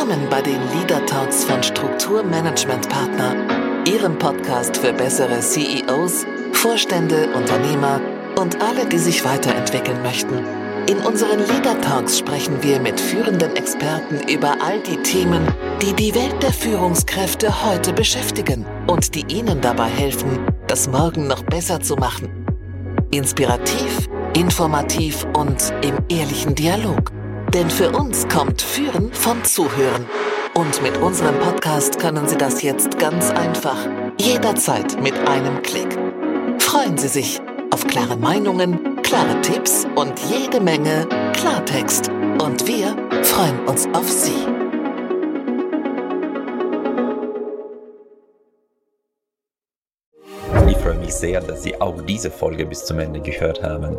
Willkommen bei den Leader Talks von Strukturmanagement Partner, Ihrem Podcast für bessere CEOs, Vorstände, Unternehmer und alle, die sich weiterentwickeln möchten. In unseren Leader Talks sprechen wir mit führenden Experten über all die Themen, die die Welt der Führungskräfte heute beschäftigen und die Ihnen dabei helfen, das Morgen noch besser zu machen. Inspirativ, informativ und im ehrlichen Dialog. Denn für uns kommt Führen vom Zuhören. Und mit unserem Podcast können Sie das jetzt ganz einfach, jederzeit mit einem Klick. Freuen Sie sich auf klare Meinungen, klare Tipps und jede Menge Klartext. Und wir freuen uns auf Sie. Ich freue mich sehr, dass Sie auch diese Folge bis zum Ende gehört haben.